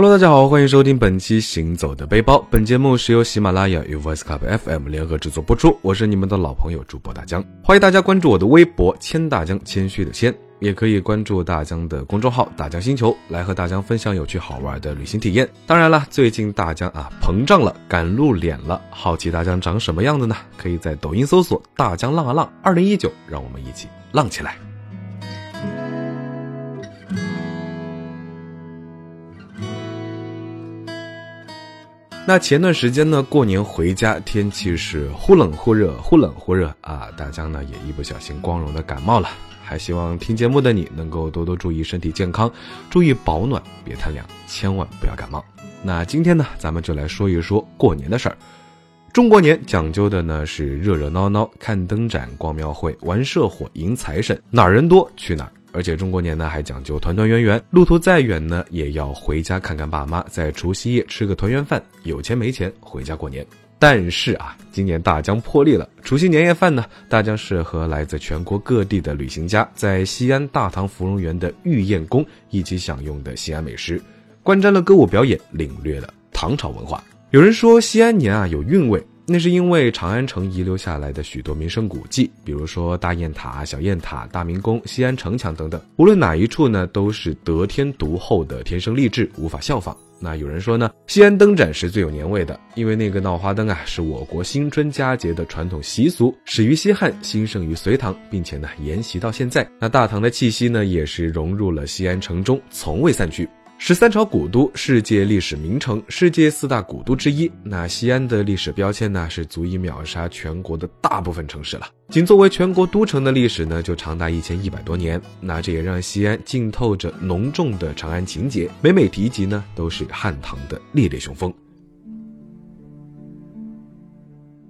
Hello，大家好，欢迎收听本期《行走的背包》。本节目是由喜马拉雅与 Voice Club FM 联合制作播出。我是你们的老朋友主播大江，欢迎大家关注我的微博“谦大江”，谦虚的谦，也可以关注大江的公众号“大江星球”，来和大江分享有趣好玩的旅行体验。当然了，最近大江啊膨胀了，敢露脸了，好奇大江长什么样子呢？可以在抖音搜索“大江浪啊浪二零一九”，让我们一起浪起来。那前段时间呢，过年回家，天气是忽冷忽热，忽冷忽热啊！大家呢也一不小心光荣的感冒了，还希望听节目的你能够多多注意身体健康，注意保暖，别贪凉，千万不要感冒。那今天呢，咱们就来说一说过年的事儿。中国年讲究的呢是热热闹闹，看灯展、逛庙会、玩社火、迎财神，哪儿人多去哪儿。而且中国年呢还讲究团团圆圆，路途再远呢也要回家看看爸妈，在除夕夜吃个团圆饭。有钱没钱回家过年。但是啊，今年大江破例了，除夕年夜饭呢，大江是和来自全国各地的旅行家在西安大唐芙蓉园的御宴宫一起享用的西安美食，观瞻了歌舞表演，领略了唐朝文化。有人说西安年啊有韵味。那是因为长安城遗留下来的许多名胜古迹，比如说大雁塔、小雁塔、大明宫、西安城墙等等。无论哪一处呢，都是得天独厚的天生丽质，无法效仿。那有人说呢，西安灯展是最有年味的，因为那个闹花灯啊，是我国新春佳节的传统习俗，始于西汉，兴盛于隋唐，并且呢沿袭到现在。那大唐的气息呢，也是融入了西安城中，从未散去。十三朝古都，世界历史名城，世界四大古都之一。那西安的历史标签呢，是足以秒杀全国的大部分城市了。仅作为全国都城的历史呢，就长达一千一百多年。那这也让西安浸透着浓重的长安情节，每每提及呢，都是汉唐的烈烈雄风。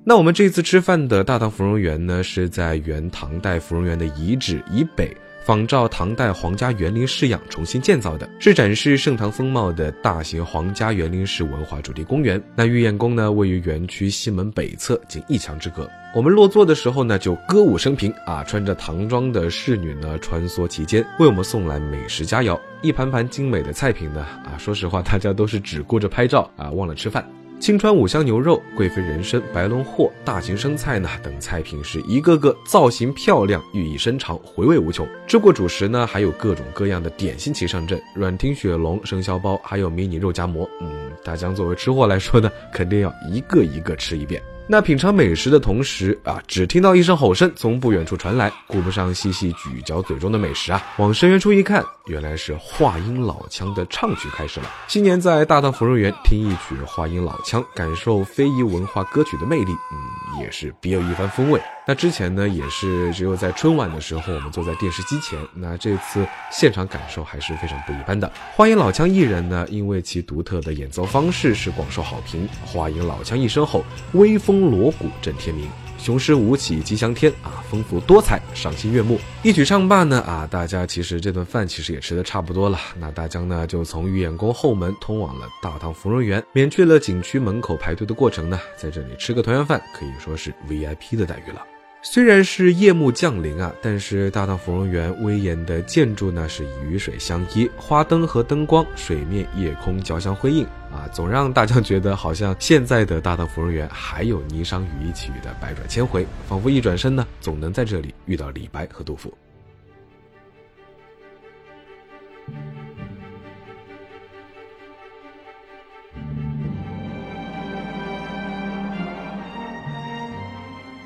那我们这次吃饭的大唐芙蓉园呢，是在原唐代芙蓉园的遗址以北。仿照唐代皇家园林式样重新建造的，是展示盛唐风貌的大型皇家园林式文化主题公园。那御宴宫呢，位于园区西门北侧，仅一墙之隔。我们落座的时候呢，就歌舞升平啊，穿着唐装的侍女呢穿梭其间，为我们送来美食佳肴，一盘盘精美的菜品呢啊，说实话，大家都是只顾着拍照啊，忘了吃饭。青川五香牛肉、贵妃人参、白龙货、大型生菜呢等菜品是一个个造型漂亮、寓意深长、回味无穷。吃过主食呢，还有各种各样的点心齐上阵，软听雪龙、生肖包，还有迷你肉夹馍。嗯，大江作为吃货来说呢，肯定要一个一个吃一遍。那品尝美食的同时啊，只听到一声吼声从不远处传来，顾不上细细咀嚼嘴中的美食啊，往深渊处一看，原来是话音老腔的唱曲开始了。新年在大唐芙蓉园听一曲话音老腔，感受非遗文化歌曲的魅力，嗯，也是别有一番风味。那之前呢，也是只有在春晚的时候，我们坐在电视机前。那这次现场感受还是非常不一般的。话音老腔艺人呢，因为其独特的演奏方式是广受好评。话音老腔一声吼，威风锣鼓震天鸣，雄狮舞起吉祥天啊，丰富多彩，赏心悦目。一曲唱罢呢，啊，大家其实这顿饭其实也吃的差不多了。那大江呢，就从御宴宫后门通往了大唐芙蓉园，免去了景区门口排队的过程呢，在这里吃个团圆饭，可以说是 VIP 的待遇了。虽然是夜幕降临啊，但是大唐芙蓉园威严的建筑呢是与水相依，花灯和灯光、水面、夜空交相辉映啊，总让大家觉得好像现在的大唐芙蓉园还有霓裳羽衣曲的百转千回，仿佛一转身呢，总能在这里遇到李白和杜甫。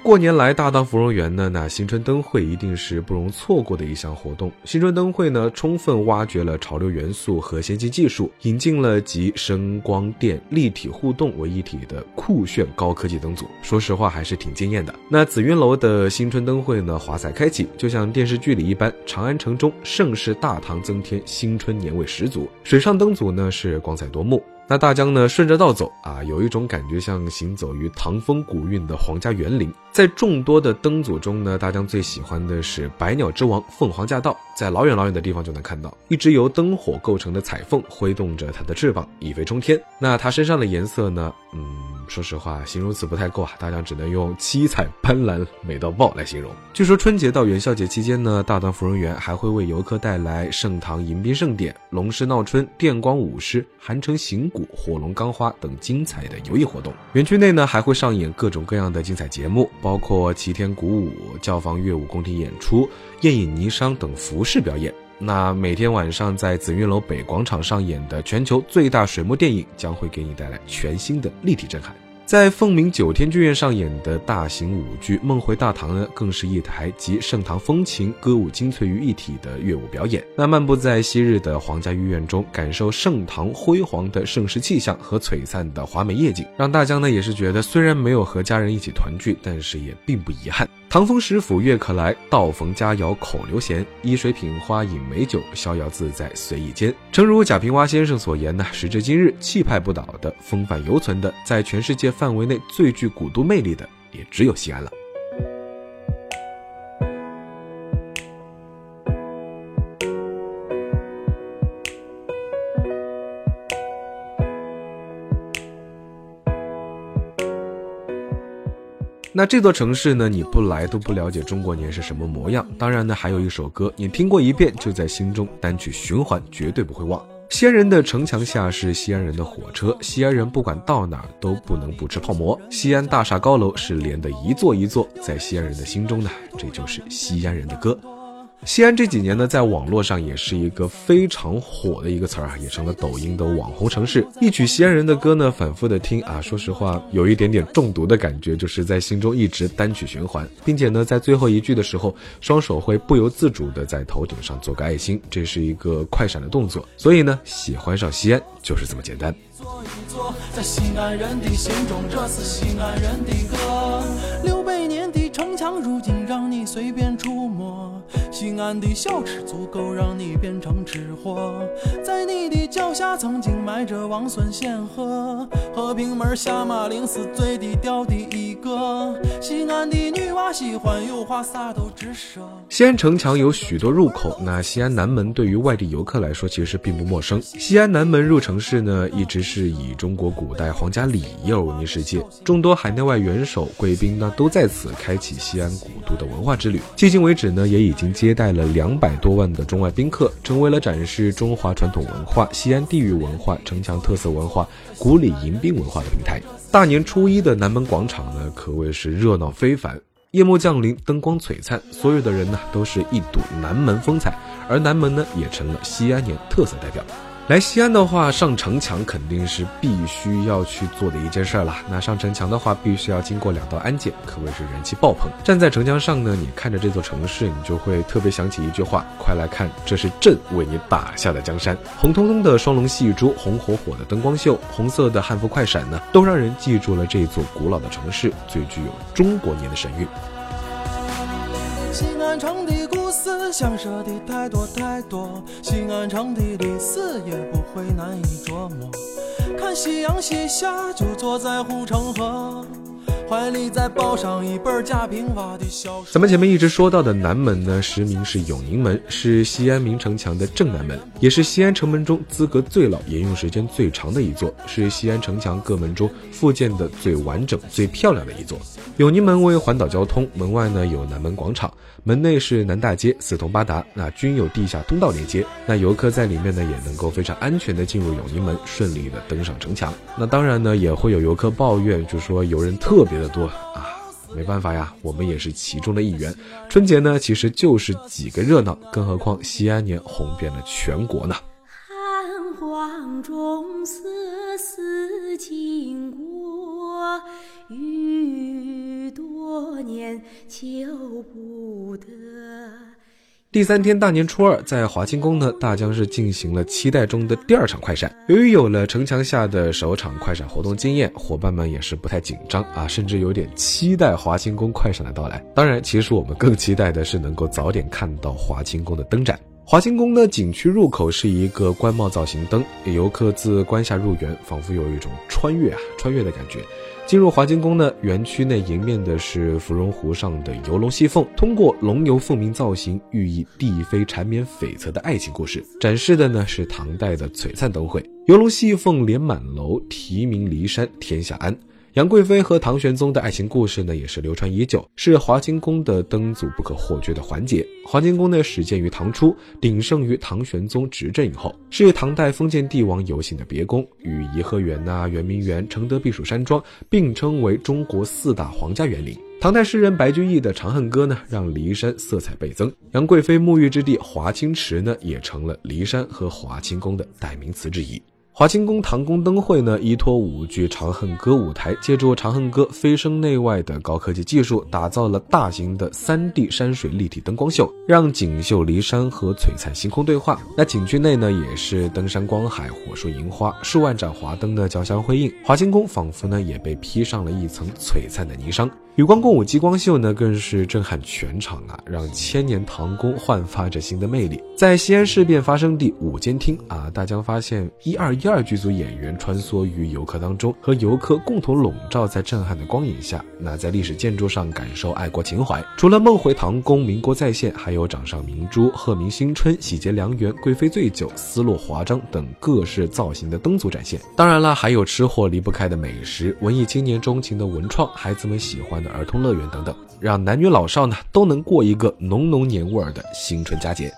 过年来大唐芙蓉园呢，那新春灯会一定是不容错过的一项活动。新春灯会呢，充分挖掘了潮流元素和先进技术，引进了集声光电立体互动为一体的酷炫高科技灯组。说实话，还是挺惊艳的。那紫云楼的新春灯会呢，华彩开启，就像电视剧里一般，长安城中盛世大唐增添新春年味十足。水上灯组呢，是光彩夺目。那大江呢，顺着道走啊，有一种感觉像行走于唐风古韵的皇家园林，在众多的灯组中呢，大江最喜欢的是百鸟之王凤凰驾到，在老远老远的地方就能看到一只由灯火构成的彩凤挥动着它的翅膀，一飞冲天。那它身上的颜色呢？嗯。说实话，形容词不太够啊，大家只能用七彩斑斓、美到爆来形容。据说春节到元宵节期间呢，大唐芙蓉园还会为游客带来盛唐迎宾盛典、龙狮闹春、电光舞狮、韩城行鼓、火龙钢花等精彩的游艺活动。园区内呢，还会上演各种各样的精彩节目，包括齐天鼓舞、教坊乐舞宫廷演出、宴饮霓裳等服饰表演。那每天晚上在紫云楼北广场上演的全球最大水幕电影，将会给你带来全新的立体震撼。在凤鸣九天剧院上演的大型舞剧《梦回大唐》呢，更是一台集盛唐风情、歌舞精粹于一体的乐舞表演。那漫步在昔日的皇家御苑中，感受盛唐辉煌的盛世气象和璀璨的华美夜景，让大江呢也是觉得，虽然没有和家人一起团聚，但是也并不遗憾。唐风食府月可来，道逢佳肴口留闲。依水品花饮美酒，逍遥自在随意间。诚如贾平凹先生所言呢，时至今日，气派不倒的、风范犹存的，在全世界范围内最具古都魅力的，也只有西安了。那这座城市呢？你不来都不了解中国年是什么模样。当然呢，还有一首歌，你听过一遍就在心中单曲循环，绝对不会忘。西安人的城墙下是西安人的火车，西安人不管到哪儿都不能不吃泡馍。西安大厦高楼是连的一座一座，在西安人的心中呢，这就是西安人的歌。西安这几年呢，在网络上也是一个非常火的一个词儿啊，也成了抖音的网红城市。一曲西安人的歌呢，反复的听啊，说实话有一点点中毒的感觉，就是在心中一直单曲循环，并且呢，在最后一句的时候，双手会不由自主的在头顶上做个爱心，这是一个快闪的动作。所以呢，喜欢上西安就是这么简单。在西安人的心中，这是西安人的歌。六百年的城墙，如今让你随便触摸。西安的小吃足够让你变成吃货，在你的脚下曾经埋着王孙显赫，和平门下马陵是最低调的一个。西安的女娃喜欢有话啥都直说。西安城墙有许多入口，那西安南门对于外地游客来说其实并不陌生。西安南门入城市呢，一直是以中国古代皇家礼仪而闻名世界，众多海内外元首贵宾呢都在此开启西安古都的文化之旅。迄今为止呢，也已经经接。待了两百多万的中外宾客，成为了展示中华传统文化、西安地域文化、城墙特色文化、古里迎宾文化的平台。大年初一的南门广场呢，可谓是热闹非凡。夜幕降临，灯光璀璨，所有的人呢，都是一睹南门风采，而南门呢，也成了西安年特色代表。来西安的话，上城墙肯定是必须要去做的一件事儿了。那上城墙的话，必须要经过两道安检，可谓是人气爆棚。站在城墙上呢，你看着这座城市，你就会特别想起一句话：快来看，这是朕为你打下的江山。红彤彤的双龙戏珠，红火火的灯光秀，红色的汉服快闪呢，都让人记住了这座古老的城市最具有中国年的神韵。西安城的故事，想说的太多太多，西安城的历史也不会难以琢磨。看夕阳西下，就坐在护城河。怀里再抱上一本贾平凹的小。咱们前面一直说到的南门呢，实名是永宁门，是西安明城墙的正南门，也是西安城门中资格最老、沿用时间最长的一座，是西安城墙各门中复建的最完整、最漂亮的一座。永宁门为环岛交通，门外呢有南门广场，门内是南大街，四通八达，那均有地下通道连接。那游客在里面呢，也能够非常安全的进入永宁门，顺利的登上城墙。那当然呢，也会有游客抱怨，就说游人特别。的多啊，没办法呀，我们也是其中的一员。春节呢，其实就是几个热闹，更何况西安年红遍了全国呢。年求不得。第三天大年初二，在华清宫呢，大江是进行了期待中的第二场快闪。由于有了城墙下的首场快闪活动经验，伙伴们也是不太紧张啊，甚至有点期待华清宫快闪的到来。当然，其实我们更期待的是能够早点看到华清宫的灯展。华清宫呢，景区入口是一个官帽造型灯，游客自关下入园，仿佛有一种穿越啊穿越的感觉。进入华清宫呢，园区内迎面的是芙蓉湖上的游龙戏凤，通过龙游凤鸣造型，寓意帝妃缠绵悱恻的爱情故事。展示的呢是唐代的璀璨灯会，游龙戏凤连满楼，题名骊山天下安。杨贵妃和唐玄宗的爱情故事呢，也是流传已久，是华清宫的灯组不可或缺的环节。华清宫呢，始建于唐初，鼎盛于唐玄宗执政以后，是唐代封建帝王游行的别宫，与颐和园呐、圆明园、承德避暑山庄并称为中国四大皇家园林。唐代诗人白居易的《长恨歌》呢，让骊山色彩倍增。杨贵妃沐浴之地华清池呢，也成了骊山和华清宫的代名词之一。华清宫唐宫灯会呢，依托舞剧《长恨歌》舞台，借助《长恨歌》飞升内外的高科技技术，打造了大型的三 D 山水立体灯光秀，让锦绣骊山和璀璨星空对话。那景区内呢，也是登山观海、火树银花、数万盏华灯的交相辉映，华清宫仿佛呢也被披上了一层璀璨的霓裳。与光共舞激光秀呢，更是震撼全场啊，让千年唐宫焕发着新的魅力。在西安事变发生地五间厅啊，大家发现一二一二剧组演员穿梭于游客当中，和游客共同笼罩在震撼的光影下。那在历史建筑上感受爱国情怀，除了梦回唐宫、民国再现，还有掌上明珠、鹤鸣新春、喜结良缘、贵妃醉酒、丝路华章等各式造型的灯组展现。当然了，还有吃货离不开的美食，文艺青年钟情的文创，孩子们喜欢。儿童乐园等等，让男女老少呢都能过一个浓浓年味儿的新春佳节。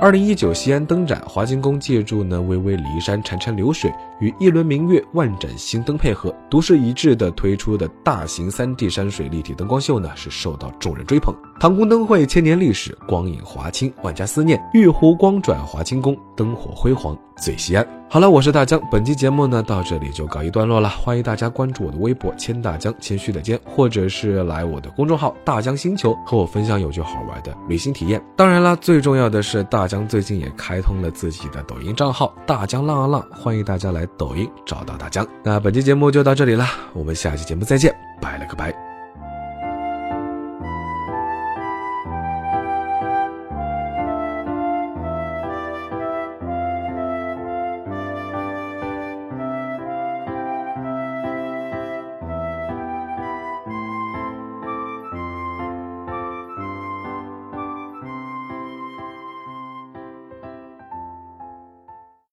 二零一九西安灯展，华清宫借助呢巍巍骊山潺潺流水与一轮明月万盏星灯配合，独树一帜的推出的大型三 D 山水立体灯光秀呢，是受到众人追捧。唐宫灯会千年历史，光影华清，万家思念。玉壶光转华清宫，灯火辉煌醉西安。好了，我是大江，本期节目呢到这里就告一段落了。欢迎大家关注我的微博“谦大江”，谦虚的谦，或者是来我的公众号“大江星球”和我分享有趣好玩的旅行体验。当然啦，最重要的是大江最近也开通了自己的抖音账号“大江浪啊浪”，欢迎大家来抖音找到大江。那本期节目就到这里了，我们下期节目再见，拜了个拜。